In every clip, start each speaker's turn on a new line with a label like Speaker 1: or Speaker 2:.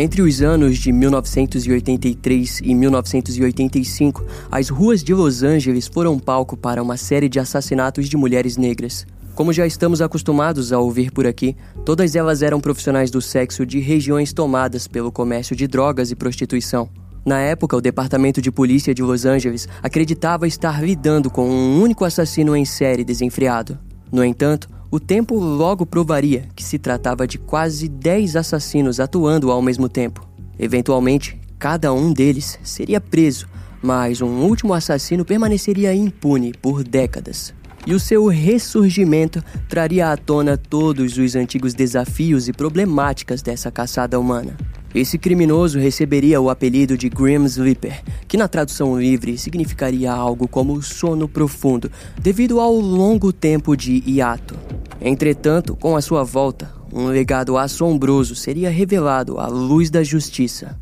Speaker 1: Entre os anos de 1983 e 1985, as ruas de Los Angeles foram palco para uma série de assassinatos de mulheres negras. Como já estamos acostumados a ouvir por aqui, todas elas eram profissionais do sexo de regiões tomadas pelo comércio de drogas e prostituição. Na época, o Departamento de Polícia de Los Angeles acreditava estar lidando com um único assassino em série desenfreado. No entanto, o tempo logo provaria que se tratava de quase 10 assassinos atuando ao mesmo tempo. Eventualmente, cada um deles seria preso, mas um último assassino permaneceria impune por décadas. E o seu ressurgimento traria à tona todos os antigos desafios e problemáticas dessa caçada humana. Esse criminoso receberia o apelido de Grim Sleeper, que na tradução livre significaria algo como sono profundo, devido ao longo tempo de hiato. Entretanto, com a sua volta, um legado assombroso seria revelado à luz da justiça.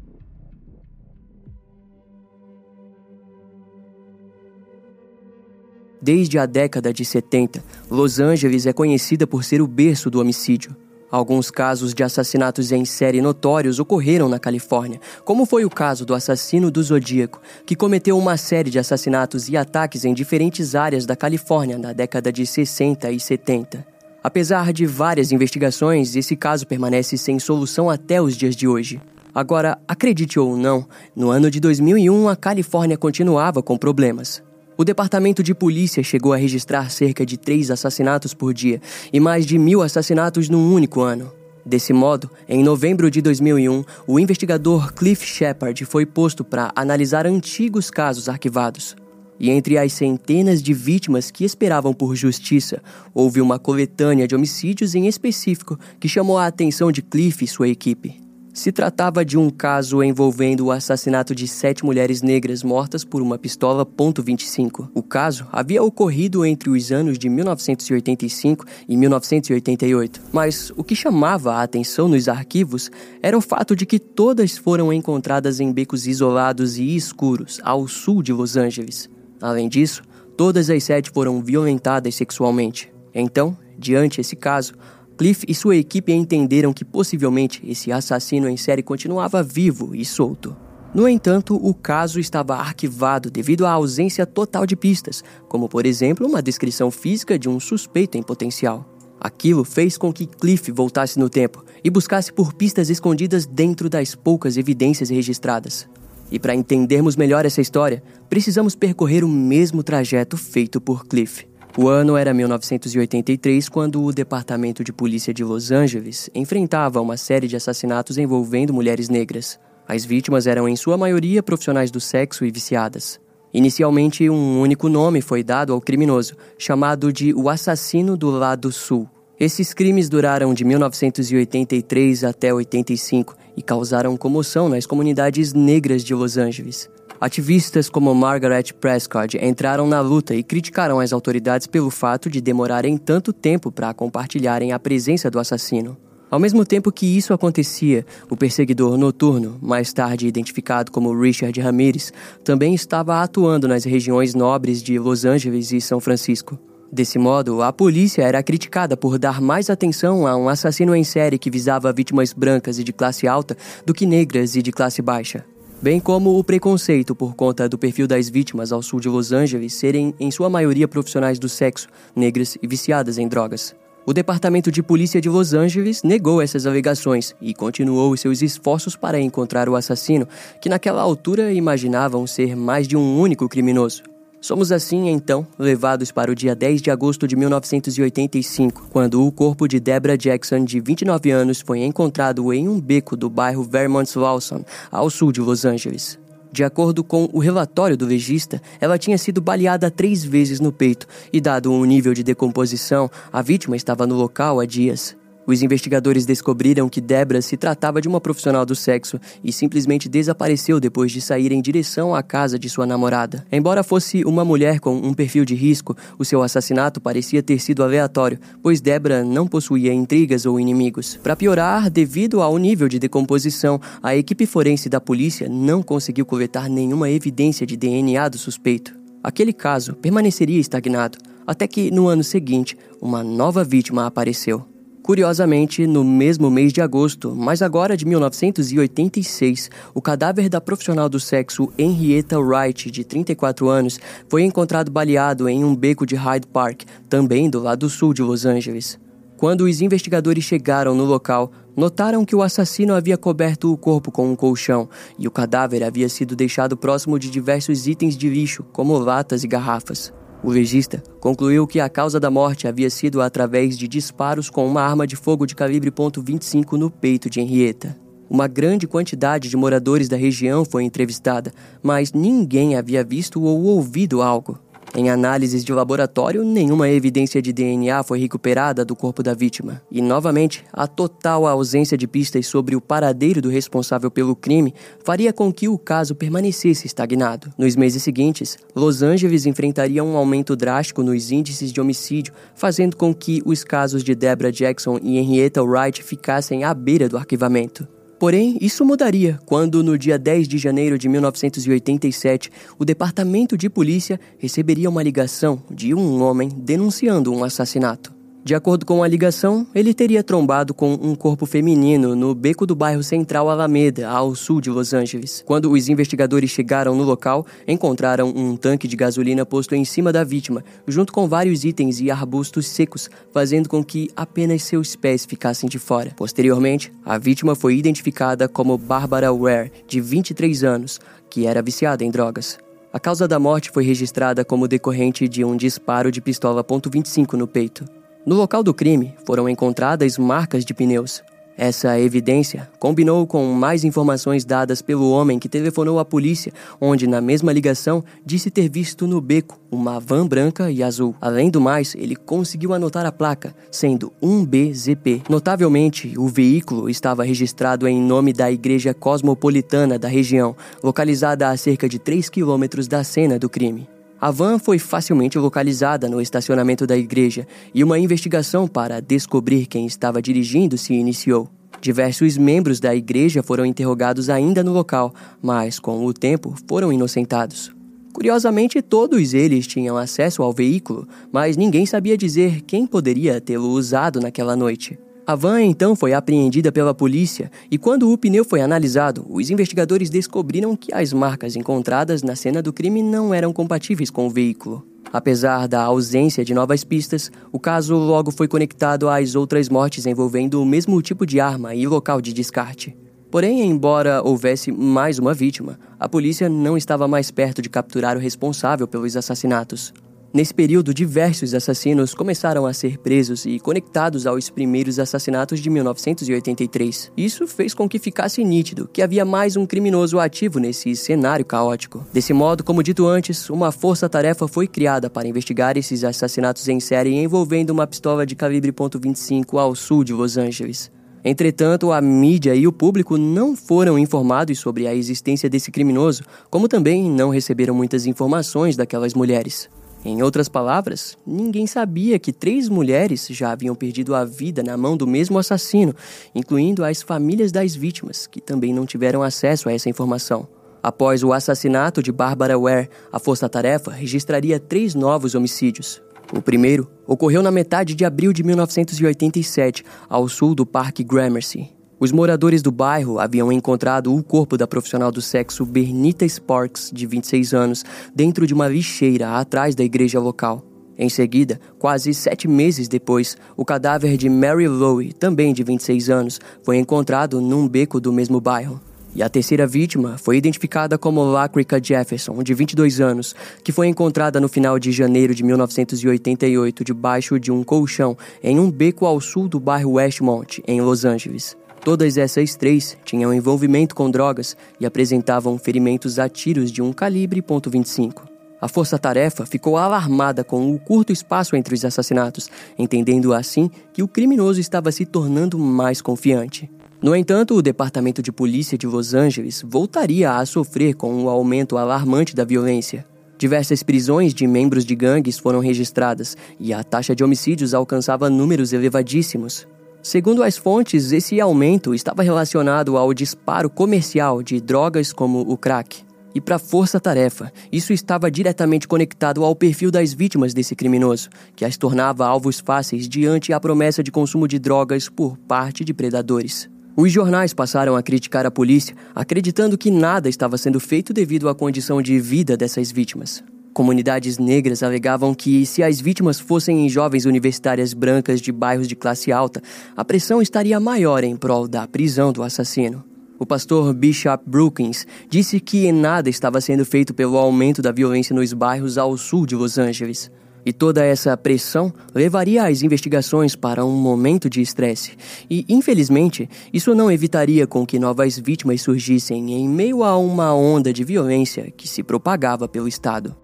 Speaker 1: Desde a década de 70, Los Angeles é conhecida por ser o berço do homicídio. Alguns casos de assassinatos em série notórios ocorreram na Califórnia, como foi o caso do assassino do Zodíaco, que cometeu uma série de assassinatos e ataques em diferentes áreas da Califórnia na década de 60 e 70. Apesar de várias investigações, esse caso permanece sem solução até os dias de hoje. Agora, acredite ou não, no ano de 2001 a Califórnia continuava com problemas. O departamento de polícia chegou a registrar cerca de três assassinatos por dia e mais de mil assassinatos num único ano. Desse modo, em novembro de 2001, o investigador Cliff Shepard foi posto para analisar antigos casos arquivados. E entre as centenas de vítimas que esperavam por justiça, houve uma coletânea de homicídios em específico que chamou a atenção de Cliff e sua equipe. Se tratava de um caso envolvendo o assassinato de sete mulheres negras mortas por uma pistola .25. O caso havia ocorrido entre os anos de 1985 e 1988, mas o que chamava a atenção nos arquivos era o fato de que todas foram encontradas em becos isolados e escuros ao sul de Los Angeles. Além disso, todas as sete foram violentadas sexualmente. Então, diante esse caso, Cliff e sua equipe entenderam que possivelmente esse assassino em série continuava vivo e solto. No entanto, o caso estava arquivado devido à ausência total de pistas, como por exemplo uma descrição física de um suspeito em potencial. Aquilo fez com que Cliff voltasse no tempo e buscasse por pistas escondidas dentro das poucas evidências registradas. E para entendermos melhor essa história, precisamos percorrer o mesmo trajeto feito por Cliff. O ano era 1983, quando o Departamento de Polícia de Los Angeles enfrentava uma série de assassinatos envolvendo mulheres negras. As vítimas eram, em sua maioria, profissionais do sexo e viciadas. Inicialmente, um único nome foi dado ao criminoso, chamado de o Assassino do Lado Sul. Esses crimes duraram de 1983 até 85 e causaram comoção nas comunidades negras de Los Angeles. Ativistas como Margaret Prescott entraram na luta e criticaram as autoridades pelo fato de demorarem tanto tempo para compartilharem a presença do assassino. Ao mesmo tempo que isso acontecia, o perseguidor noturno, mais tarde identificado como Richard Ramirez, também estava atuando nas regiões nobres de Los Angeles e São Francisco. Desse modo, a polícia era criticada por dar mais atenção a um assassino em série que visava vítimas brancas e de classe alta do que negras e de classe baixa bem como o preconceito por conta do perfil das vítimas ao sul de Los Angeles serem, em sua maioria, profissionais do sexo, negras e viciadas em drogas. O Departamento de Polícia de Los Angeles negou essas alegações e continuou seus esforços para encontrar o assassino, que naquela altura imaginavam ser mais de um único criminoso. Somos assim, então, levados para o dia 10 de agosto de 1985, quando o corpo de Deborah Jackson, de 29 anos, foi encontrado em um beco do bairro Vermont Lawson, ao sul de Los Angeles. De acordo com o relatório do legista, ela tinha sido baleada três vezes no peito e, dado um nível de decomposição, a vítima estava no local há dias. Os investigadores descobriram que Debra se tratava de uma profissional do sexo e simplesmente desapareceu depois de sair em direção à casa de sua namorada. Embora fosse uma mulher com um perfil de risco, o seu assassinato parecia ter sido aleatório, pois Debra não possuía intrigas ou inimigos. Para piorar, devido ao nível de decomposição, a equipe forense da polícia não conseguiu coletar nenhuma evidência de DNA do suspeito. Aquele caso permaneceria estagnado, até que no ano seguinte, uma nova vítima apareceu. Curiosamente, no mesmo mês de agosto, mas agora de 1986, o cadáver da profissional do sexo Henrietta Wright, de 34 anos, foi encontrado baleado em um beco de Hyde Park, também do lado sul de Los Angeles. Quando os investigadores chegaram no local, notaram que o assassino havia coberto o corpo com um colchão e o cadáver havia sido deixado próximo de diversos itens de lixo, como latas e garrafas. O legista concluiu que a causa da morte havia sido através de disparos com uma arma de fogo de calibre .25 no peito de Henrietta. Uma grande quantidade de moradores da região foi entrevistada, mas ninguém havia visto ou ouvido algo. Em análises de laboratório, nenhuma evidência de DNA foi recuperada do corpo da vítima. E, novamente, a total ausência de pistas sobre o paradeiro do responsável pelo crime faria com que o caso permanecesse estagnado. Nos meses seguintes, Los Angeles enfrentaria um aumento drástico nos índices de homicídio, fazendo com que os casos de Deborah Jackson e Henrietta Wright ficassem à beira do arquivamento. Porém, isso mudaria quando, no dia 10 de janeiro de 1987, o Departamento de Polícia receberia uma ligação de um homem denunciando um assassinato. De acordo com a ligação, ele teria trombado com um corpo feminino no beco do bairro Central Alameda, ao sul de Los Angeles. Quando os investigadores chegaram no local, encontraram um tanque de gasolina posto em cima da vítima, junto com vários itens e arbustos secos, fazendo com que apenas seus pés ficassem de fora. Posteriormente, a vítima foi identificada como Barbara Ware, de 23 anos, que era viciada em drogas. A causa da morte foi registrada como decorrente de um disparo de pistola .25 no peito. No local do crime foram encontradas marcas de pneus. Essa evidência combinou com mais informações dadas pelo homem que telefonou à polícia, onde, na mesma ligação, disse ter visto no beco uma van branca e azul. Além do mais, ele conseguiu anotar a placa, sendo 1BZP. Notavelmente, o veículo estava registrado em nome da Igreja Cosmopolitana da região, localizada a cerca de 3 quilômetros da cena do crime. A van foi facilmente localizada no estacionamento da igreja e uma investigação para descobrir quem estava dirigindo se iniciou. Diversos membros da igreja foram interrogados ainda no local, mas com o tempo foram inocentados. Curiosamente, todos eles tinham acesso ao veículo, mas ninguém sabia dizer quem poderia tê-lo usado naquela noite. A van então foi apreendida pela polícia e, quando o pneu foi analisado, os investigadores descobriram que as marcas encontradas na cena do crime não eram compatíveis com o veículo. Apesar da ausência de novas pistas, o caso logo foi conectado às outras mortes envolvendo o mesmo tipo de arma e local de descarte. Porém, embora houvesse mais uma vítima, a polícia não estava mais perto de capturar o responsável pelos assassinatos. Nesse período, diversos assassinos começaram a ser presos e conectados aos primeiros assassinatos de 1983. Isso fez com que ficasse nítido que havia mais um criminoso ativo nesse cenário caótico. Desse modo, como dito antes, uma força-tarefa foi criada para investigar esses assassinatos em série envolvendo uma pistola de calibre .25 ao sul de Los Angeles. Entretanto, a mídia e o público não foram informados sobre a existência desse criminoso, como também não receberam muitas informações daquelas mulheres. Em outras palavras, ninguém sabia que três mulheres já haviam perdido a vida na mão do mesmo assassino, incluindo as famílias das vítimas, que também não tiveram acesso a essa informação. Após o assassinato de Barbara Ware, a Força Tarefa registraria três novos homicídios. O primeiro ocorreu na metade de abril de 1987, ao sul do Parque Gramercy. Os moradores do bairro haviam encontrado o corpo da profissional do sexo Bernita Sparks, de 26 anos, dentro de uma lixeira atrás da igreja local. Em seguida, quase sete meses depois, o cadáver de Mary Lowe, também de 26 anos, foi encontrado num beco do mesmo bairro. E a terceira vítima foi identificada como Lacrica Jefferson, de 22 anos, que foi encontrada no final de janeiro de 1988 debaixo de um colchão em um beco ao sul do bairro Westmont, em Los Angeles. Todas essas três tinham envolvimento com drogas e apresentavam ferimentos a tiros de um calibre .25. A força-tarefa ficou alarmada com o curto espaço entre os assassinatos, entendendo assim que o criminoso estava se tornando mais confiante. No entanto, o Departamento de Polícia de Los Angeles voltaria a sofrer com o aumento alarmante da violência. Diversas prisões de membros de gangues foram registradas e a taxa de homicídios alcançava números elevadíssimos. Segundo as fontes, esse aumento estava relacionado ao disparo comercial de drogas como o crack. E para a força-tarefa, isso estava diretamente conectado ao perfil das vítimas desse criminoso, que as tornava alvos fáceis diante a promessa de consumo de drogas por parte de predadores. Os jornais passaram a criticar a polícia, acreditando que nada estava sendo feito devido à condição de vida dessas vítimas. Comunidades negras alegavam que, se as vítimas fossem jovens universitárias brancas de bairros de classe alta, a pressão estaria maior em prol da prisão do assassino. O pastor Bishop Brookins disse que nada estava sendo feito pelo aumento da violência nos bairros ao sul de Los Angeles. E toda essa pressão levaria as investigações para um momento de estresse. E, infelizmente, isso não evitaria com que novas vítimas surgissem em meio a uma onda de violência que se propagava pelo Estado.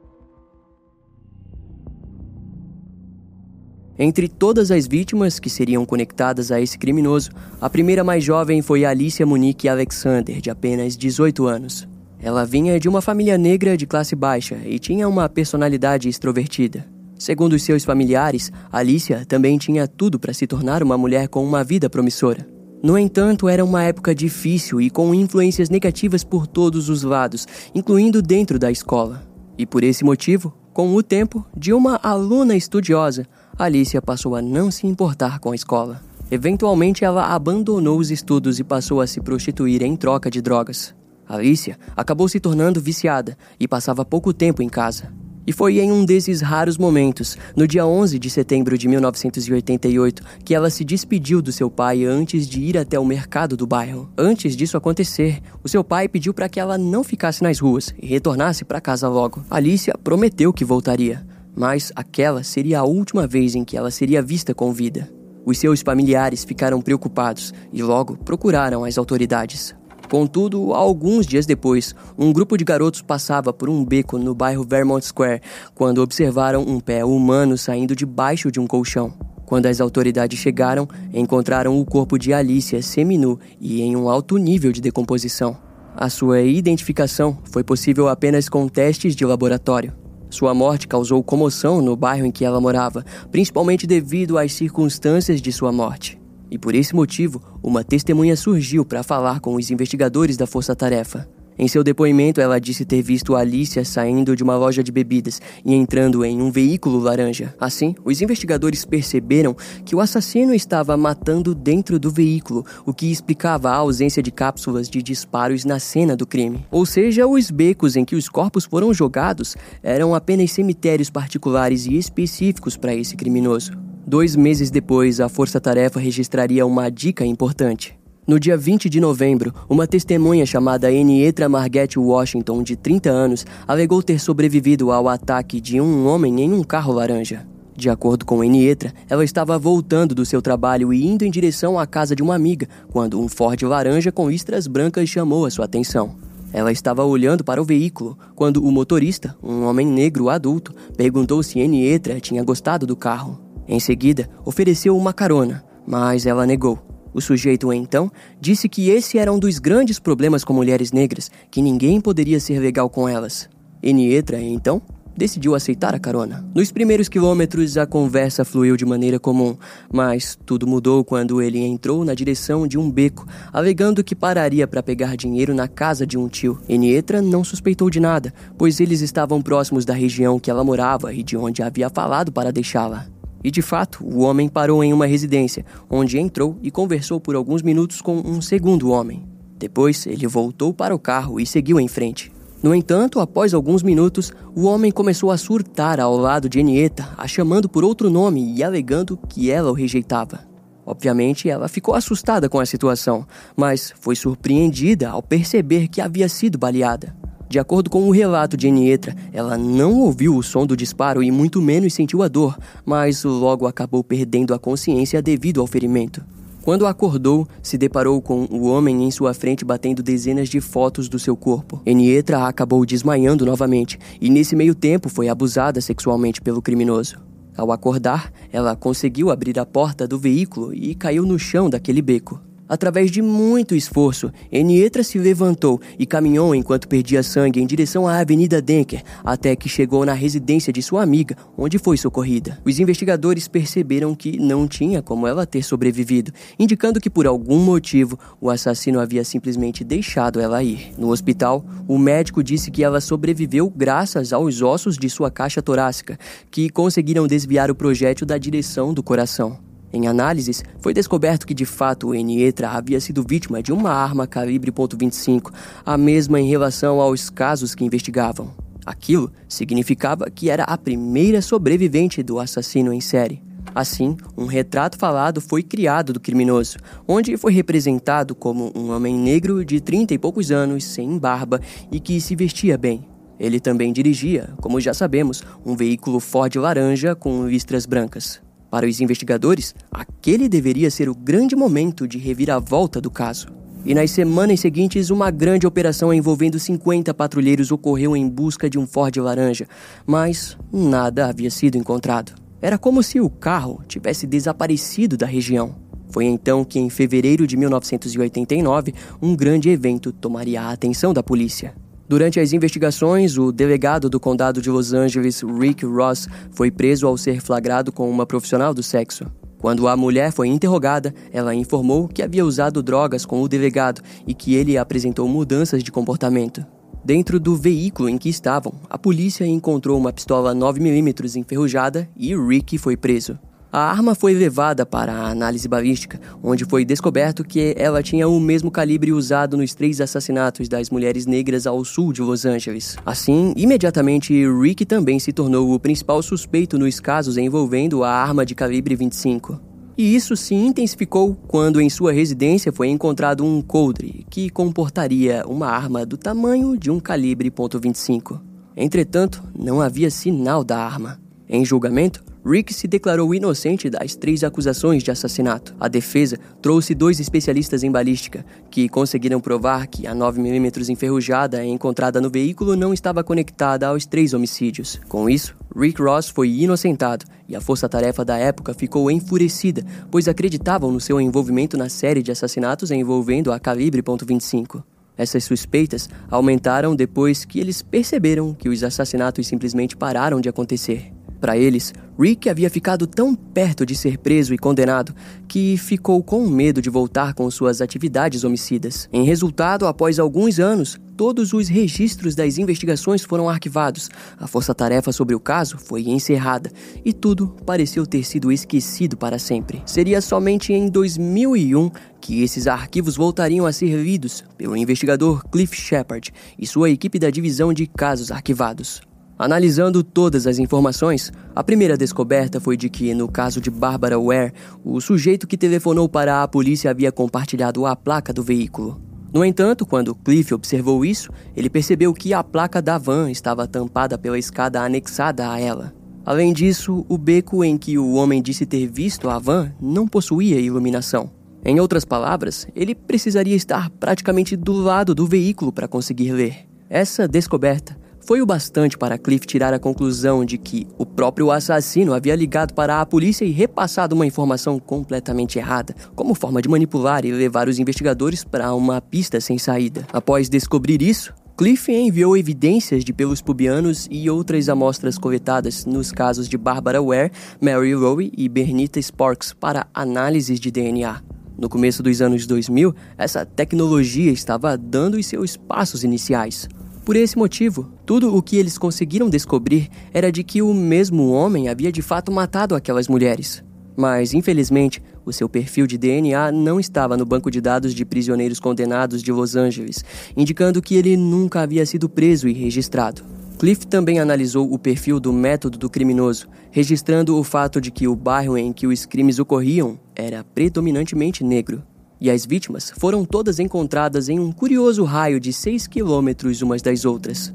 Speaker 1: Entre todas as vítimas que seriam conectadas a esse criminoso, a primeira mais jovem foi Alicia Monique Alexander, de apenas 18 anos. Ela vinha de uma família negra de classe baixa e tinha uma personalidade extrovertida. Segundo seus familiares, Alicia também tinha tudo para se tornar uma mulher com uma vida promissora. No entanto, era uma época difícil e com influências negativas por todos os lados, incluindo dentro da escola. E por esse motivo, com o tempo, de uma aluna estudiosa, Alicia passou a não se importar com a escola. Eventualmente, ela abandonou os estudos e passou a se prostituir em troca de drogas. Alicia acabou se tornando viciada e passava pouco tempo em casa. E foi em um desses raros momentos, no dia 11 de setembro de 1988, que ela se despediu do seu pai antes de ir até o mercado do bairro. Antes disso acontecer, o seu pai pediu para que ela não ficasse nas ruas e retornasse para casa logo. Alicia prometeu que voltaria, mas aquela seria a última vez em que ela seria vista com vida. Os seus familiares ficaram preocupados e logo procuraram as autoridades. Contudo, alguns dias depois, um grupo de garotos passava por um beco no bairro Vermont Square quando observaram um pé humano saindo debaixo de um colchão. Quando as autoridades chegaram, encontraram o corpo de Alicia seminu e em um alto nível de decomposição. A sua identificação foi possível apenas com testes de laboratório. Sua morte causou comoção no bairro em que ela morava, principalmente devido às circunstâncias de sua morte. E por esse motivo, uma testemunha surgiu para falar com os investigadores da Força Tarefa. Em seu depoimento, ela disse ter visto Alicia saindo de uma loja de bebidas e entrando em um veículo laranja. Assim, os investigadores perceberam que o assassino estava matando dentro do veículo, o que explicava a ausência de cápsulas de disparos na cena do crime. Ou seja, os becos em que os corpos foram jogados eram apenas cemitérios particulares e específicos para esse criminoso. Dois meses depois, a Força Tarefa registraria uma dica importante. No dia 20 de novembro, uma testemunha chamada Enietra Margette Washington, de 30 anos, alegou ter sobrevivido ao ataque de um homem em um carro laranja. De acordo com Enietra, ela estava voltando do seu trabalho e indo em direção à casa de uma amiga quando um Ford laranja com listras brancas chamou a sua atenção. Ela estava olhando para o veículo quando o motorista, um homem negro adulto, perguntou se Enietra tinha gostado do carro. Em seguida, ofereceu uma carona, mas ela negou. O sujeito então disse que esse era um dos grandes problemas com mulheres negras, que ninguém poderia ser legal com elas. Enietra, então, decidiu aceitar a carona. Nos primeiros quilômetros, a conversa fluiu de maneira comum, mas tudo mudou quando ele entrou na direção de um beco, alegando que pararia para pegar dinheiro na casa de um tio. Enietra não suspeitou de nada, pois eles estavam próximos da região que ela morava e de onde havia falado para deixá-la. E de fato, o homem parou em uma residência, onde entrou e conversou por alguns minutos com um segundo homem. Depois, ele voltou para o carro e seguiu em frente. No entanto, após alguns minutos, o homem começou a surtar ao lado de Enieta, a chamando por outro nome e alegando que ela o rejeitava. Obviamente, ela ficou assustada com a situação, mas foi surpreendida ao perceber que havia sido baleada. De acordo com o relato de Enietra, ela não ouviu o som do disparo e muito menos sentiu a dor, mas logo acabou perdendo a consciência devido ao ferimento. Quando acordou, se deparou com o homem em sua frente batendo dezenas de fotos do seu corpo. Enietra acabou desmaiando novamente e nesse meio tempo foi abusada sexualmente pelo criminoso. Ao acordar, ela conseguiu abrir a porta do veículo e caiu no chão daquele beco. Através de muito esforço, Enietra se levantou e caminhou enquanto perdia sangue em direção à Avenida Denker, até que chegou na residência de sua amiga, onde foi socorrida. Os investigadores perceberam que não tinha como ela ter sobrevivido, indicando que por algum motivo o assassino havia simplesmente deixado ela ir. No hospital, o médico disse que ela sobreviveu graças aos ossos de sua caixa torácica, que conseguiram desviar o projétil da direção do coração. Em análises, foi descoberto que de fato o Enietra havia sido vítima de uma arma calibre .25, a mesma em relação aos casos que investigavam. Aquilo significava que era a primeira sobrevivente do assassino em série. Assim, um retrato falado foi criado do criminoso, onde foi representado como um homem negro de 30 e poucos anos, sem barba e que se vestia bem. Ele também dirigia, como já sabemos, um veículo Ford laranja com listras brancas. Para os investigadores, aquele deveria ser o grande momento de reviravolta do caso. E nas semanas seguintes, uma grande operação envolvendo 50 patrulheiros ocorreu em busca de um Ford laranja, mas nada havia sido encontrado. Era como se o carro tivesse desaparecido da região. Foi então que, em fevereiro de 1989, um grande evento tomaria a atenção da polícia. Durante as investigações, o delegado do condado de Los Angeles, Rick Ross, foi preso ao ser flagrado com uma profissional do sexo. Quando a mulher foi interrogada, ela informou que havia usado drogas com o delegado e que ele apresentou mudanças de comportamento. Dentro do veículo em que estavam, a polícia encontrou uma pistola 9mm enferrujada e Rick foi preso. A arma foi levada para a análise balística, onde foi descoberto que ela tinha o mesmo calibre usado nos três assassinatos das mulheres negras ao sul de Los Angeles. Assim, imediatamente, Rick também se tornou o principal suspeito nos casos envolvendo a arma de calibre 25. E isso se intensificou quando em sua residência foi encontrado um coldre que comportaria uma arma do tamanho de um calibre .25. Entretanto, não havia sinal da arma. Em julgamento, Rick se declarou inocente das três acusações de assassinato. A defesa trouxe dois especialistas em balística, que conseguiram provar que a 9mm enferrujada encontrada no veículo não estava conectada aos três homicídios. Com isso, Rick Ross foi inocentado e a força-tarefa da época ficou enfurecida, pois acreditavam no seu envolvimento na série de assassinatos envolvendo a calibre .25. Essas suspeitas aumentaram depois que eles perceberam que os assassinatos simplesmente pararam de acontecer. Para eles, Rick havia ficado tão perto de ser preso e condenado que ficou com medo de voltar com suas atividades homicidas. Em resultado, após alguns anos, todos os registros das investigações foram arquivados, a força-tarefa sobre o caso foi encerrada e tudo pareceu ter sido esquecido para sempre. Seria somente em 2001 que esses arquivos voltariam a ser lidos pelo investigador Cliff Shepard e sua equipe da divisão de casos arquivados. Analisando todas as informações, a primeira descoberta foi de que, no caso de Barbara Ware, o sujeito que telefonou para a polícia havia compartilhado a placa do veículo. No entanto, quando Cliff observou isso, ele percebeu que a placa da van estava tampada pela escada anexada a ela. Além disso, o beco em que o homem disse ter visto a van não possuía iluminação. Em outras palavras, ele precisaria estar praticamente do lado do veículo para conseguir ler. Essa descoberta foi o bastante para Cliff tirar a conclusão de que o próprio assassino havia ligado para a polícia e repassado uma informação completamente errada, como forma de manipular e levar os investigadores para uma pista sem saída. Após descobrir isso, Cliff enviou evidências de pelos pubianos e outras amostras coletadas nos casos de Barbara Ware, Mary Rowe e Bernita Sparks para análises de DNA. No começo dos anos 2000, essa tecnologia estava dando os seus passos iniciais. Por esse motivo, tudo o que eles conseguiram descobrir era de que o mesmo homem havia de fato matado aquelas mulheres. Mas, infelizmente, o seu perfil de DNA não estava no banco de dados de prisioneiros condenados de Los Angeles, indicando que ele nunca havia sido preso e registrado. Cliff também analisou o perfil do método do criminoso, registrando o fato de que o bairro em que os crimes ocorriam era predominantemente negro e as vítimas foram todas encontradas em um curioso raio de 6 quilômetros umas das outras.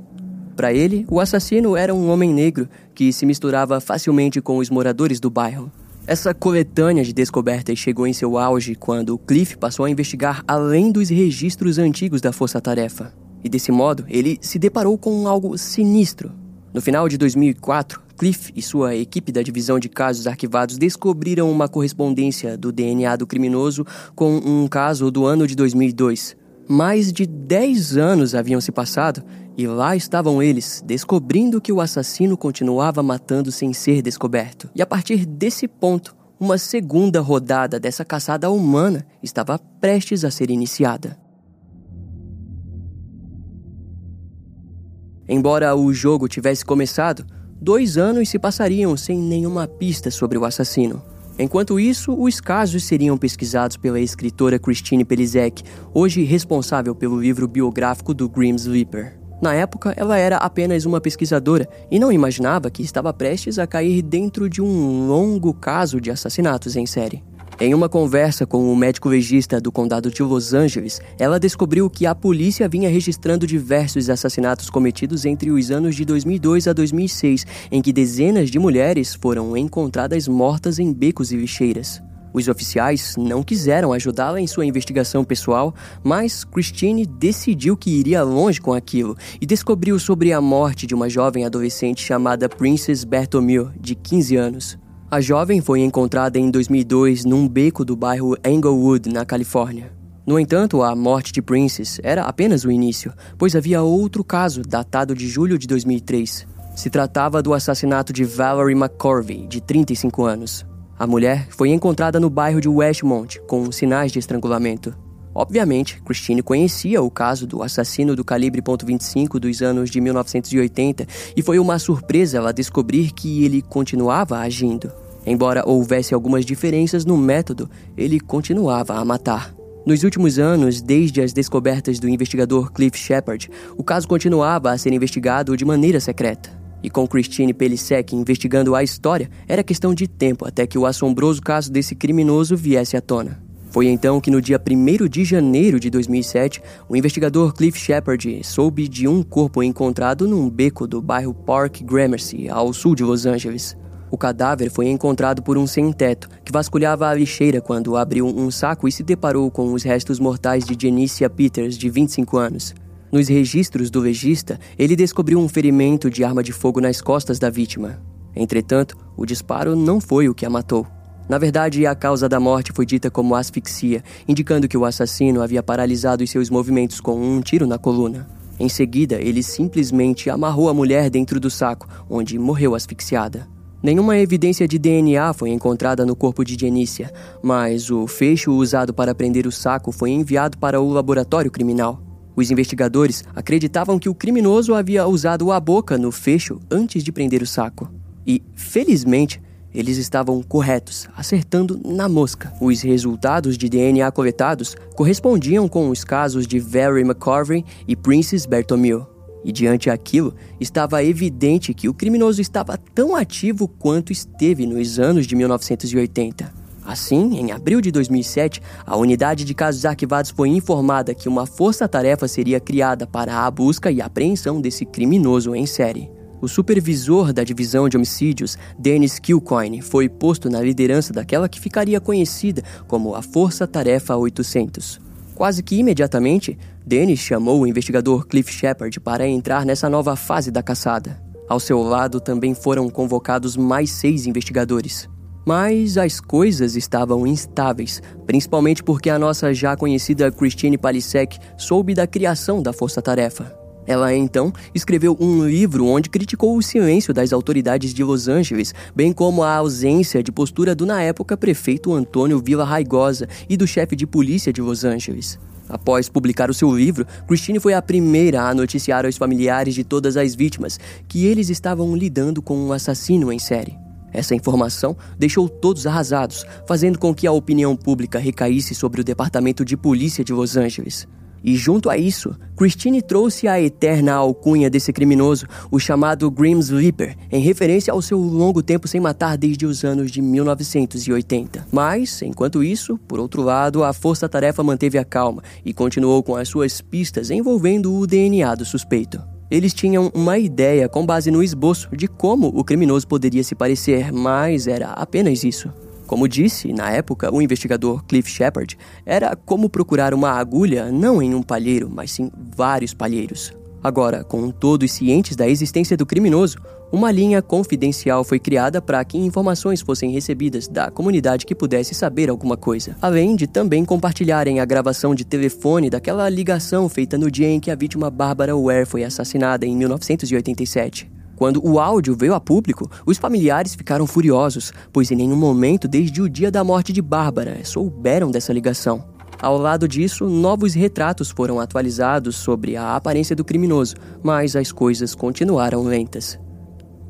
Speaker 1: Para ele, o assassino era um homem negro que se misturava facilmente com os moradores do bairro. Essa coletânea de descobertas chegou em seu auge quando Cliff passou a investigar além dos registros antigos da Força Tarefa. E desse modo, ele se deparou com algo sinistro. No final de 2004, Cliff e sua equipe da divisão de casos arquivados descobriram uma correspondência do DNA do criminoso com um caso do ano de 2002. Mais de 10 anos haviam se passado e lá estavam eles, descobrindo que o assassino continuava matando sem ser descoberto. E a partir desse ponto, uma segunda rodada dessa caçada humana estava prestes a ser iniciada. Embora o jogo tivesse começado, dois anos se passariam sem nenhuma pista sobre o assassino. Enquanto isso, os casos seriam pesquisados pela escritora Christine Pelizek, hoje responsável pelo livro biográfico do Grim Sleeper. Na época, ela era apenas uma pesquisadora e não imaginava que estava prestes a cair dentro de um longo caso de assassinatos em série. Em uma conversa com o médico legista do condado de Los Angeles, ela descobriu que a polícia vinha registrando diversos assassinatos cometidos entre os anos de 2002 a 2006, em que dezenas de mulheres foram encontradas mortas em becos e lixeiras. Os oficiais não quiseram ajudá-la em sua investigação pessoal, mas Christine decidiu que iria longe com aquilo e descobriu sobre a morte de uma jovem adolescente chamada Princess Bertomeu, de 15 anos. A jovem foi encontrada em 2002 num beco do bairro Englewood, na Califórnia. No entanto, a morte de Princess era apenas o início, pois havia outro caso datado de julho de 2003. Se tratava do assassinato de Valerie McCorvey, de 35 anos. A mulher foi encontrada no bairro de Westmont com sinais de estrangulamento. Obviamente, Christine conhecia o caso do assassino do calibre .25 dos anos de 1980 e foi uma surpresa ela descobrir que ele continuava agindo. Embora houvesse algumas diferenças no método, ele continuava a matar. Nos últimos anos, desde as descobertas do investigador Cliff Shepard, o caso continuava a ser investigado de maneira secreta. E com Christine Pelisek investigando a história, era questão de tempo até que o assombroso caso desse criminoso viesse à tona. Foi então que no dia 1 de janeiro de 2007, o investigador Cliff Shepard soube de um corpo encontrado num beco do bairro Park Gramercy, ao sul de Los Angeles. O cadáver foi encontrado por um sem-teto que vasculhava a lixeira quando abriu um saco e se deparou com os restos mortais de Janicia Peters, de 25 anos. Nos registros do legista, ele descobriu um ferimento de arma de fogo nas costas da vítima. Entretanto, o disparo não foi o que a matou. Na verdade, a causa da morte foi dita como asfixia, indicando que o assassino havia paralisado seus movimentos com um tiro na coluna. Em seguida, ele simplesmente amarrou a mulher dentro do saco, onde morreu asfixiada. Nenhuma evidência de DNA foi encontrada no corpo de Genícia, mas o fecho usado para prender o saco foi enviado para o laboratório criminal. Os investigadores acreditavam que o criminoso havia usado a boca no fecho antes de prender o saco. E, felizmente, eles estavam corretos, acertando na mosca. Os resultados de DNA coletados correspondiam com os casos de Valerie McCorvey e Princess Bertomeu. E diante aquilo, estava evidente que o criminoso estava tão ativo quanto esteve nos anos de 1980. Assim, em abril de 2007, a unidade de casos arquivados foi informada que uma força-tarefa seria criada para a busca e apreensão desse criminoso em série. O supervisor da divisão de homicídios, Dennis Kilcoyne, foi posto na liderança daquela que ficaria conhecida como a Força Tarefa 800. Quase que imediatamente, Dennis chamou o investigador Cliff Shepard para entrar nessa nova fase da caçada. Ao seu lado também foram convocados mais seis investigadores. Mas as coisas estavam instáveis, principalmente porque a nossa já conhecida Christine Palisek soube da criação da Força Tarefa. Ela então escreveu um livro onde criticou o silêncio das autoridades de Los Angeles, bem como a ausência de postura do na época prefeito Antônio Villa Raigosa e do chefe de polícia de Los Angeles. Após publicar o seu livro, Christine foi a primeira a noticiar aos familiares de todas as vítimas que eles estavam lidando com um assassino em série. Essa informação deixou todos arrasados, fazendo com que a opinião pública recaísse sobre o Departamento de Polícia de Los Angeles. E junto a isso, Christine trouxe a eterna alcunha desse criminoso, o chamado Grim Sleeper, em referência ao seu longo tempo sem matar desde os anos de 1980. Mas, enquanto isso, por outro lado, a força-tarefa manteve a calma e continuou com as suas pistas envolvendo o DNA do suspeito. Eles tinham uma ideia com base no esboço de como o criminoso poderia se parecer, mas era apenas isso. Como disse, na época, o investigador Cliff Shepard, era como procurar uma agulha não em um palheiro, mas sim vários palheiros. Agora, com todos cientes da existência do criminoso, Uma linha confidencial foi criada para que informações fossem recebidas da comunidade que pudesse saber alguma coisa, além de também compartilharem a gravação de telefone daquela ligação feita no dia em que a vítima Barbara Ware foi assassinada em 1987. Quando o áudio veio a público, os familiares ficaram furiosos, pois em nenhum momento desde o dia da morte de Bárbara souberam dessa ligação. Ao lado disso, novos retratos foram atualizados sobre a aparência do criminoso, mas as coisas continuaram lentas.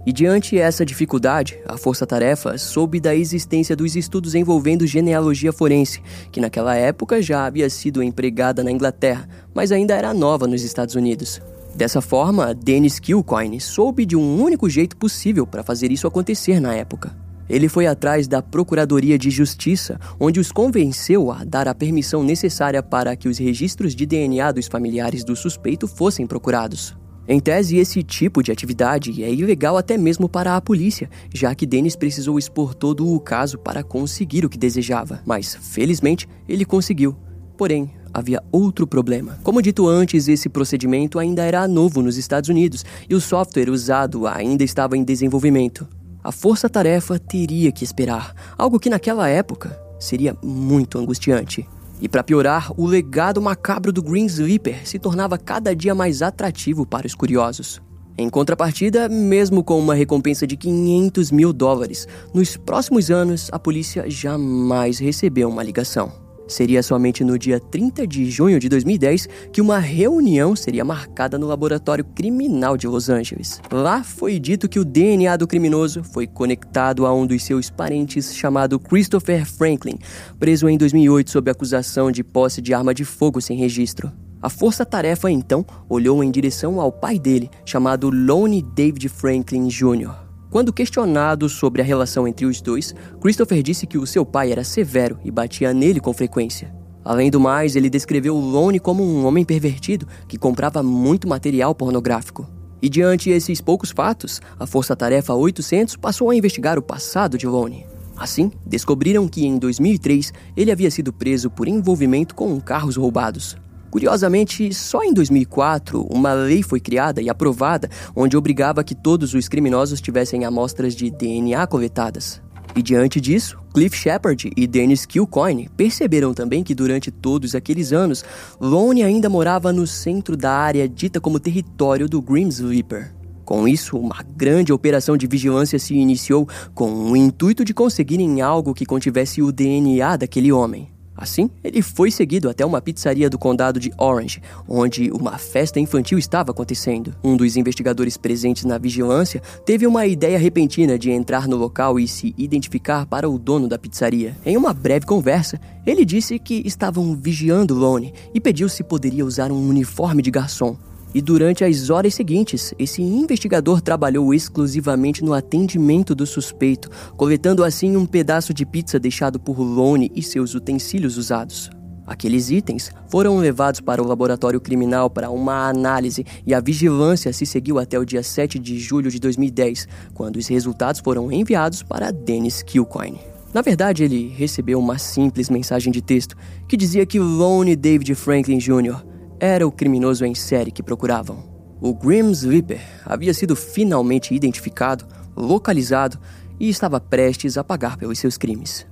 Speaker 1: E diante essa dificuldade, a Força Tarefa soube da existência dos estudos envolvendo genealogia forense, que naquela época já havia sido empregada na Inglaterra, mas ainda era nova nos Estados Unidos. Dessa forma, Dennis Kilcoyne soube de um único jeito possível para fazer isso acontecer na época. Ele foi atrás da Procuradoria de Justiça, onde os convenceu a dar a permissão necessária para que os registros de DNA dos familiares do suspeito fossem procurados. Em tese, esse tipo de atividade é ilegal até mesmo para a polícia, já que Dennis precisou expor todo o caso para conseguir o que desejava. Mas, felizmente, ele conseguiu. Porém, havia outro problema. Como dito antes, esse procedimento ainda era novo nos Estados Unidos e o software usado ainda estava em desenvolvimento. A força-tarefa teria que esperar, algo que naquela época seria muito angustiante. E para piorar, o legado macabro do Green Sleeper se tornava cada dia mais atrativo para os curiosos. Em contrapartida, mesmo com uma recompensa de 500 mil dólares, nos próximos anos a polícia jamais recebeu uma ligação. Seria somente no dia 30 de junho de 2010 que uma reunião seria marcada no laboratório criminal de Los Angeles. Lá foi dito que o DNA do criminoso foi conectado a um dos seus parentes chamado Christopher Franklin, preso em 2008 sob acusação de posse de arma de fogo sem registro. A força-tarefa então olhou em direção ao pai dele, chamado Lonnie David Franklin Jr. Quando questionado sobre a relação entre os dois, Christopher disse que o seu pai era severo e batia nele com frequência. Além do mais, ele descreveu Lone como um homem pervertido que comprava muito material pornográfico. E diante esses poucos fatos, a Força Tarefa 800 passou a investigar o passado de Lone. Assim, descobriram que em 2003 ele havia sido preso por envolvimento com carros roubados. Curiosamente, só em 2004, uma lei foi criada e aprovada onde obrigava que todos os criminosos tivessem amostras de DNA coletadas. E diante disso, Cliff Shepard e Dennis Kilcoyne perceberam também que durante todos aqueles anos, Lone ainda morava no centro da área dita como território do Grim Sleeper. Com isso, uma grande operação de vigilância se iniciou com o intuito de conseguirem algo que contivesse o DNA daquele homem. Assim, ele foi seguido até uma pizzaria do condado de Orange, onde uma festa infantil estava acontecendo. Um dos investigadores presentes na vigilância teve uma ideia repentina de entrar no local e se identificar para o dono da pizzaria. Em uma breve conversa, ele disse que estavam vigiando Lone e pediu se poderia usar um uniforme de garçom. E durante as horas seguintes, esse investigador trabalhou exclusivamente no atendimento do suspeito, coletando assim um pedaço de pizza deixado por Lone e seus utensílios usados. Aqueles itens foram levados para o laboratório criminal para uma análise e a vigilância se seguiu até o dia 7 de julho de 2010, quando os resultados foram enviados para Dennis Kilcoyne. Na verdade, ele recebeu uma simples mensagem de texto que dizia que Lone David Franklin Jr era o criminoso em série que procuravam. O Grim Sleeper havia sido finalmente identificado, localizado e estava prestes a pagar pelos seus crimes.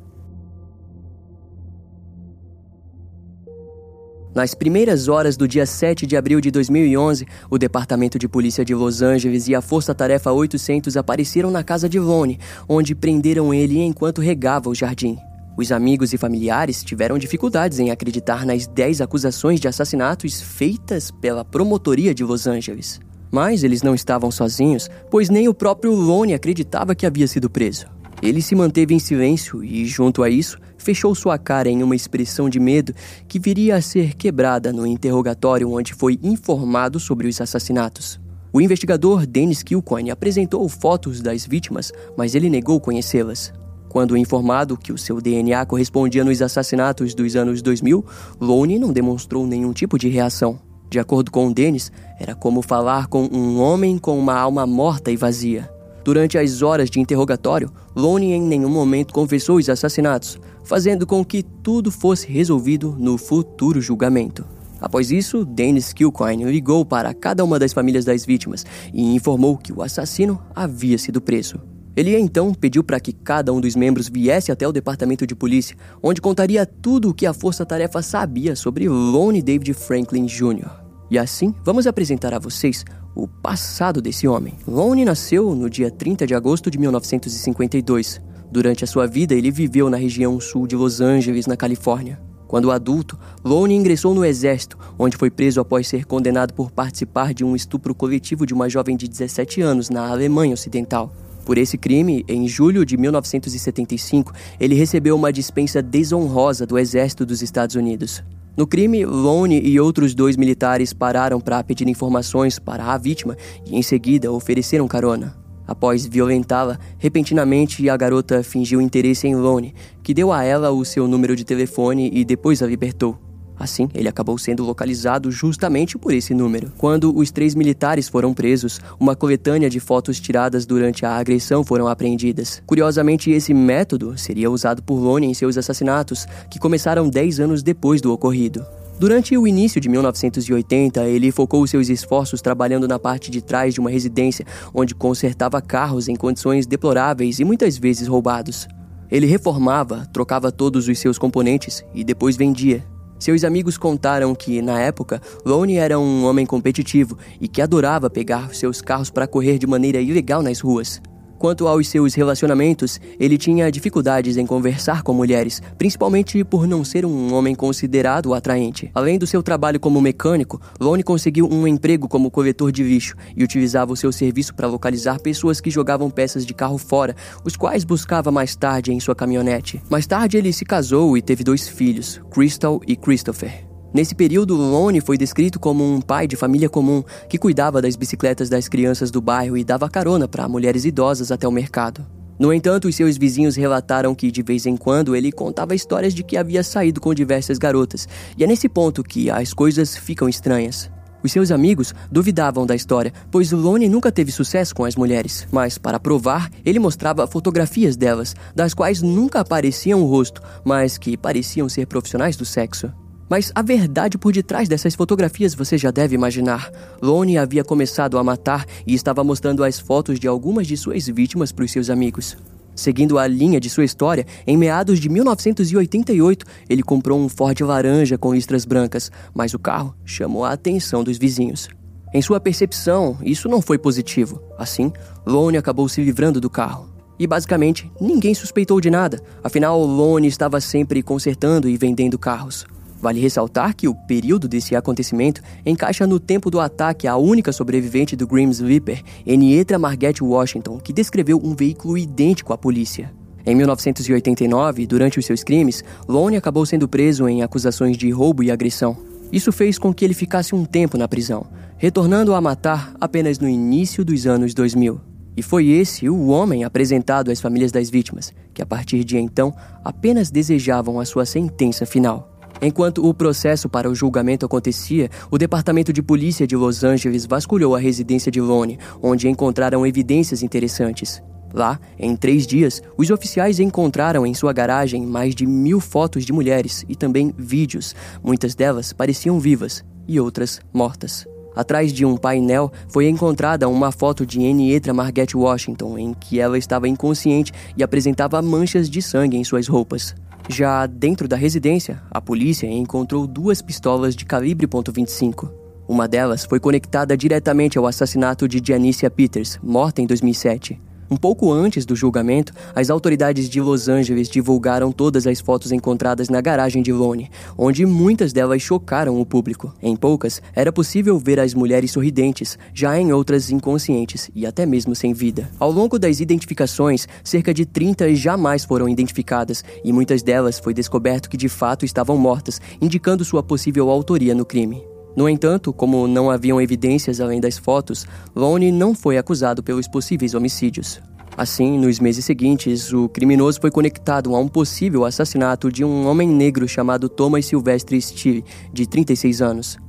Speaker 1: Nas primeiras horas do dia 7 de abril de 2011, o Departamento de Polícia de Los Angeles e a Força Tarefa 800 apareceram na casa de Lone, onde prenderam ele enquanto regava o jardim. Os amigos e familiares tiveram dificuldades em acreditar nas 10 acusações de assassinatos feitas pela promotoria de Los Angeles. Mas eles não estavam sozinhos, pois nem o próprio Lone acreditava que havia sido preso. Ele se manteve em silêncio e, junto a isso, fechou sua cara em uma expressão de medo que viria a ser quebrada no interrogatório onde foi informado sobre os assassinatos. O investigador Dennis Kilcoyne apresentou fotos das vítimas, mas ele negou conhecê-las. Quando informado que o seu DNA correspondia nos assassinatos dos anos 2000, Lone não demonstrou nenhum tipo de reação. De acordo com Dennis, era como falar com um homem com uma alma morta e vazia. Durante as horas de interrogatório, Lone em nenhum momento confessou os assassinatos, fazendo com que tudo fosse resolvido no futuro julgamento. Após isso, Dennis Kilcoyne ligou para cada uma das famílias das vítimas e informou que o assassino havia sido preso. Ele então pediu para que cada um dos membros viesse até o departamento de polícia, onde contaria tudo o que a força-tarefa sabia sobre Lone David Franklin Jr. E assim, vamos apresentar a vocês o passado desse homem. Lone nasceu no dia 30 de agosto de 1952. Durante a sua vida, ele viveu na região sul de Los Angeles, na Califórnia. Quando adulto, Lone ingressou no exército, onde foi preso após ser condenado por participar de um estupro coletivo de uma jovem de 17 anos na Alemanha Ocidental. Por esse crime, em julho de 1975, ele recebeu uma dispensa desonrosa do Exército dos Estados Unidos. No crime, Lone e outros dois militares pararam para pedir informações para a vítima e, em seguida, ofereceram carona. Após violentá-la, repentinamente a garota fingiu interesse em Lone, que deu a ela o seu número de telefone e depois a libertou. Assim, ele acabou sendo localizado justamente por esse número. Quando os três militares foram presos, uma coletânea de fotos tiradas durante a agressão foram apreendidas. Curiosamente, esse método seria usado por Lone em seus assassinatos, que começaram 10 anos depois do ocorrido. Durante o início de 1980, ele focou seus esforços trabalhando na parte de trás de uma residência, onde consertava carros em condições deploráveis e muitas vezes roubados. Ele reformava, trocava todos os seus componentes e depois vendia. Seus amigos contaram que, na época, Lone era um homem competitivo e que adorava pegar seus carros para correr de maneira ilegal nas ruas. Quanto aos seus relacionamentos, ele tinha dificuldades em conversar com mulheres, principalmente por não ser um homem considerado atraente. Além do seu trabalho como mecânico, Lone conseguiu um emprego como coletor de lixo e utilizava o seu serviço para localizar pessoas que jogavam peças de carro fora, os quais buscava mais tarde em sua caminhonete. Mais tarde, ele se casou e teve dois filhos, Crystal e Christopher. Nesse período, Lone foi descrito como um pai de família comum que cuidava das bicicletas das crianças do bairro e dava carona para mulheres idosas até o mercado. No entanto, os seus vizinhos relataram que de vez em quando ele contava histórias de que havia saído com diversas garotas, e é nesse ponto que as coisas ficam estranhas. Os seus amigos duvidavam da história, pois Lone nunca teve sucesso com as mulheres. Mas, para provar, ele mostrava fotografias delas, das quais nunca apareciam o rosto, mas que pareciam ser profissionais do sexo. Mas a verdade por detrás dessas fotografias você já deve imaginar. Lone havia começado a matar e estava mostrando as fotos de algumas de suas vítimas para os seus amigos. Seguindo a linha de sua história, em meados de 1988, ele comprou um Ford laranja com listras brancas, mas o carro chamou a atenção dos vizinhos. Em sua percepção, isso não foi positivo. Assim, Lone acabou se livrando do carro. E basicamente, ninguém suspeitou de nada, afinal, Lone estava sempre consertando e vendendo carros. Vale ressaltar que o período desse acontecimento encaixa no tempo do ataque à única sobrevivente do Grim Sleeper, Enietra Margaret Washington, que descreveu um veículo idêntico à polícia. Em 1989, durante os seus crimes, Lone acabou sendo preso em acusações de roubo e agressão. Isso fez com que ele ficasse um tempo na prisão, retornando a matar apenas no início dos anos 2000. E foi esse o homem apresentado às famílias das vítimas, que a partir de então apenas desejavam a sua sentença final. Enquanto o processo para o julgamento acontecia, o Departamento de Polícia de Los Angeles vasculhou a residência de Lone, onde encontraram evidências interessantes. Lá, em três dias, os oficiais encontraram em sua garagem mais de mil fotos de mulheres e também vídeos. Muitas delas pareciam vivas e outras mortas. Atrás de um painel foi encontrada uma foto de Enietra Margaret Washington, em que ela estava inconsciente e apresentava manchas de sangue em suas roupas. Já dentro da residência, a polícia encontrou duas pistolas de calibre .25. Uma delas foi conectada diretamente ao assassinato de Janicia Peters, morta em 2007. Um pouco antes do julgamento, as autoridades de Los Angeles divulgaram todas as fotos encontradas na garagem de Lone, onde muitas delas chocaram o público. Em poucas, era possível ver as mulheres sorridentes, já em outras inconscientes e até mesmo sem vida. Ao longo das identificações, cerca de 30 jamais foram identificadas e muitas delas foi descoberto que de fato estavam mortas, indicando sua possível autoria no crime. No entanto, como não haviam evidências além das fotos, Lone não foi acusado pelos possíveis homicídios. Assim, nos meses seguintes, o criminoso foi conectado a um possível assassinato de um homem negro chamado Thomas Sylvester Steele, de 36 anos.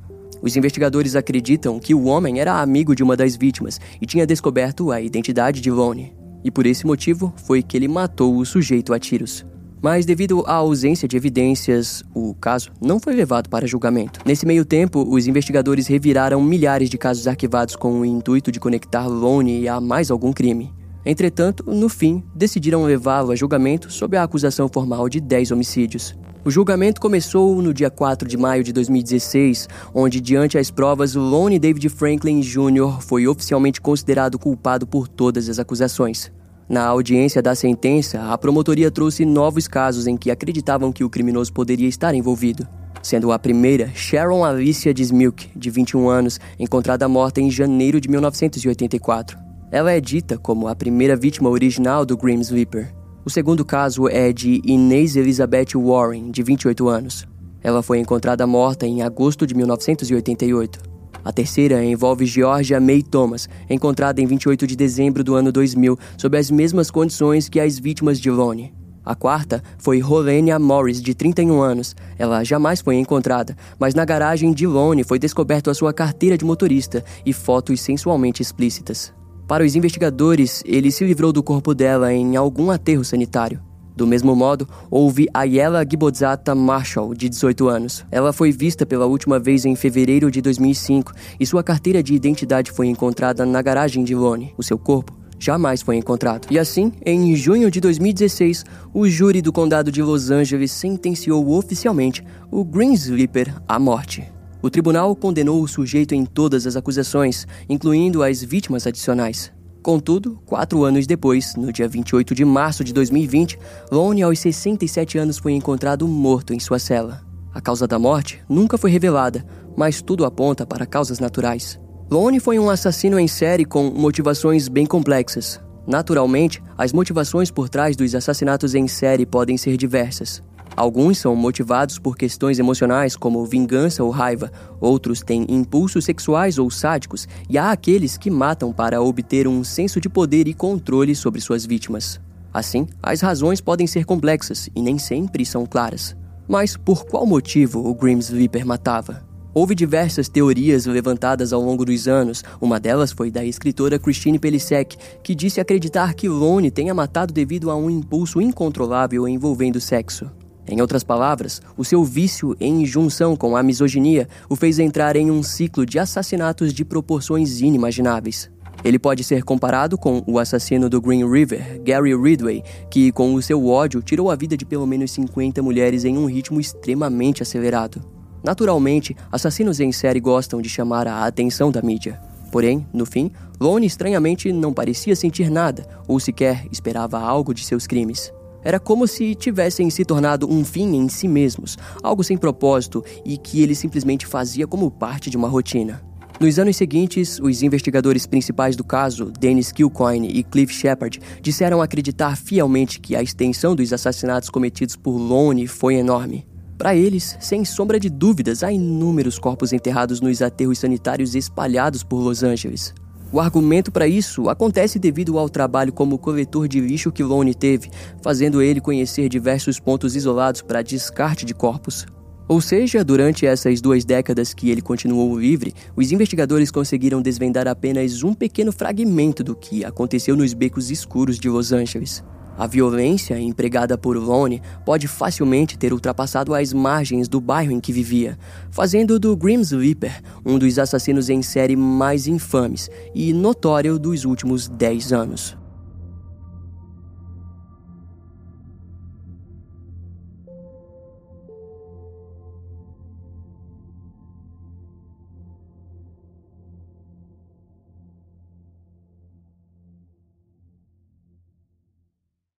Speaker 1: Os investigadores acreditam que o homem era amigo de uma das vítimas e tinha descoberto a identidade de Lone. E por esse motivo foi que ele matou o sujeito a tiros. Mas devido à ausência de evidências, o caso não foi levado para julgamento. Nesse meio tempo, os investigadores reviraram milhares de casos arquivados com o intuito de conectar Lone a mais algum crime. Entretanto, no fim, decidiram levá-lo a julgamento sob a acusação formal de 10 homicídios. O julgamento começou no dia 4 de maio de 2016, onde, diante as provas, Lone David Franklin Jr. foi oficialmente considerado culpado por todas as acusações. Na audiência da sentença, a promotoria trouxe novos casos em que acreditavam que o criminoso poderia estar envolvido. Sendo a primeira, Sharon Alicia Dismilk, de 21 anos, encontrada morta em janeiro de 1984. Ela é dita como a primeira vítima original do Grim Sleeper. O segundo caso é de Inês Elizabeth Warren, de 28 anos. Ela foi encontrada morta em agosto de 1988. A terceira envolve Georgia May Thomas, encontrada em 28 de dezembro do ano 2000, sob as mesmas condições que as vítimas de Lone. A quarta foi Rolenia Morris, de 31 anos. Ela jamais foi encontrada, mas na garagem de Lone foi descoberto a sua carteira de motorista e fotos sensualmente explícitas. Para os investigadores, ele se livrou do corpo dela em algum aterro sanitário. Do mesmo modo, houve Ayela Gibodzata Marshall, de 18 anos. Ela foi vista pela última vez em fevereiro de 2005 e sua carteira de identidade foi encontrada na garagem de Lone. O seu corpo jamais foi encontrado. E assim, em junho de 2016, o júri do condado de Los Angeles sentenciou oficialmente o Green Sleeper à morte. O tribunal condenou o sujeito em todas as acusações, incluindo as vítimas adicionais. Contudo, quatro anos depois, no dia 28 de março de 2020, Lone, aos 67 anos, foi encontrado morto em sua cela. A causa da morte nunca foi revelada, mas tudo aponta para causas naturais. Lone foi um assassino em série com motivações bem complexas. Naturalmente, as motivações por trás dos assassinatos em série podem ser diversas. Alguns são motivados por questões emocionais, como vingança ou raiva, outros têm impulsos sexuais ou sádicos, e há aqueles que matam para obter um senso de poder e controle sobre suas vítimas. Assim, as razões podem ser complexas e nem sempre são claras. Mas por qual motivo o Grim Sleeper matava? Houve diversas teorias levantadas ao longo dos anos. Uma delas foi da escritora Christine Pelisek, que disse acreditar que Lone tenha matado devido a um impulso incontrolável envolvendo sexo. Em outras palavras, o seu vício em junção com a misoginia o fez entrar em um ciclo de assassinatos de proporções inimagináveis. Ele pode ser comparado com o assassino do Green River, Gary Ridway, que, com o seu ódio, tirou a vida de pelo menos 50 mulheres em um ritmo extremamente acelerado. Naturalmente, assassinos em série gostam de chamar a atenção da mídia. Porém, no fim, Lone estranhamente não parecia sentir nada ou sequer esperava algo de seus crimes. Era como se tivessem se tornado um fim em si mesmos, algo sem propósito e que ele simplesmente fazia como parte de uma rotina. Nos anos seguintes, os investigadores principais do caso, Dennis Kilcoyne e Cliff Shepard, disseram acreditar fielmente que a extensão dos assassinatos cometidos por Lone foi enorme. Para eles, sem sombra de dúvidas, há inúmeros corpos enterrados nos aterros sanitários espalhados por Los Angeles. O argumento para isso acontece devido ao trabalho como coletor de lixo que Lone teve, fazendo ele conhecer diversos pontos isolados para descarte de corpos. Ou seja, durante essas duas décadas que ele continuou livre, os investigadores conseguiram desvendar apenas um pequeno fragmento do que aconteceu nos becos escuros de Los Angeles. A violência empregada por Lone pode facilmente ter ultrapassado as margens do bairro em que vivia, fazendo do Grim Sleeper um dos assassinos em série mais infames e notório dos últimos 10 anos.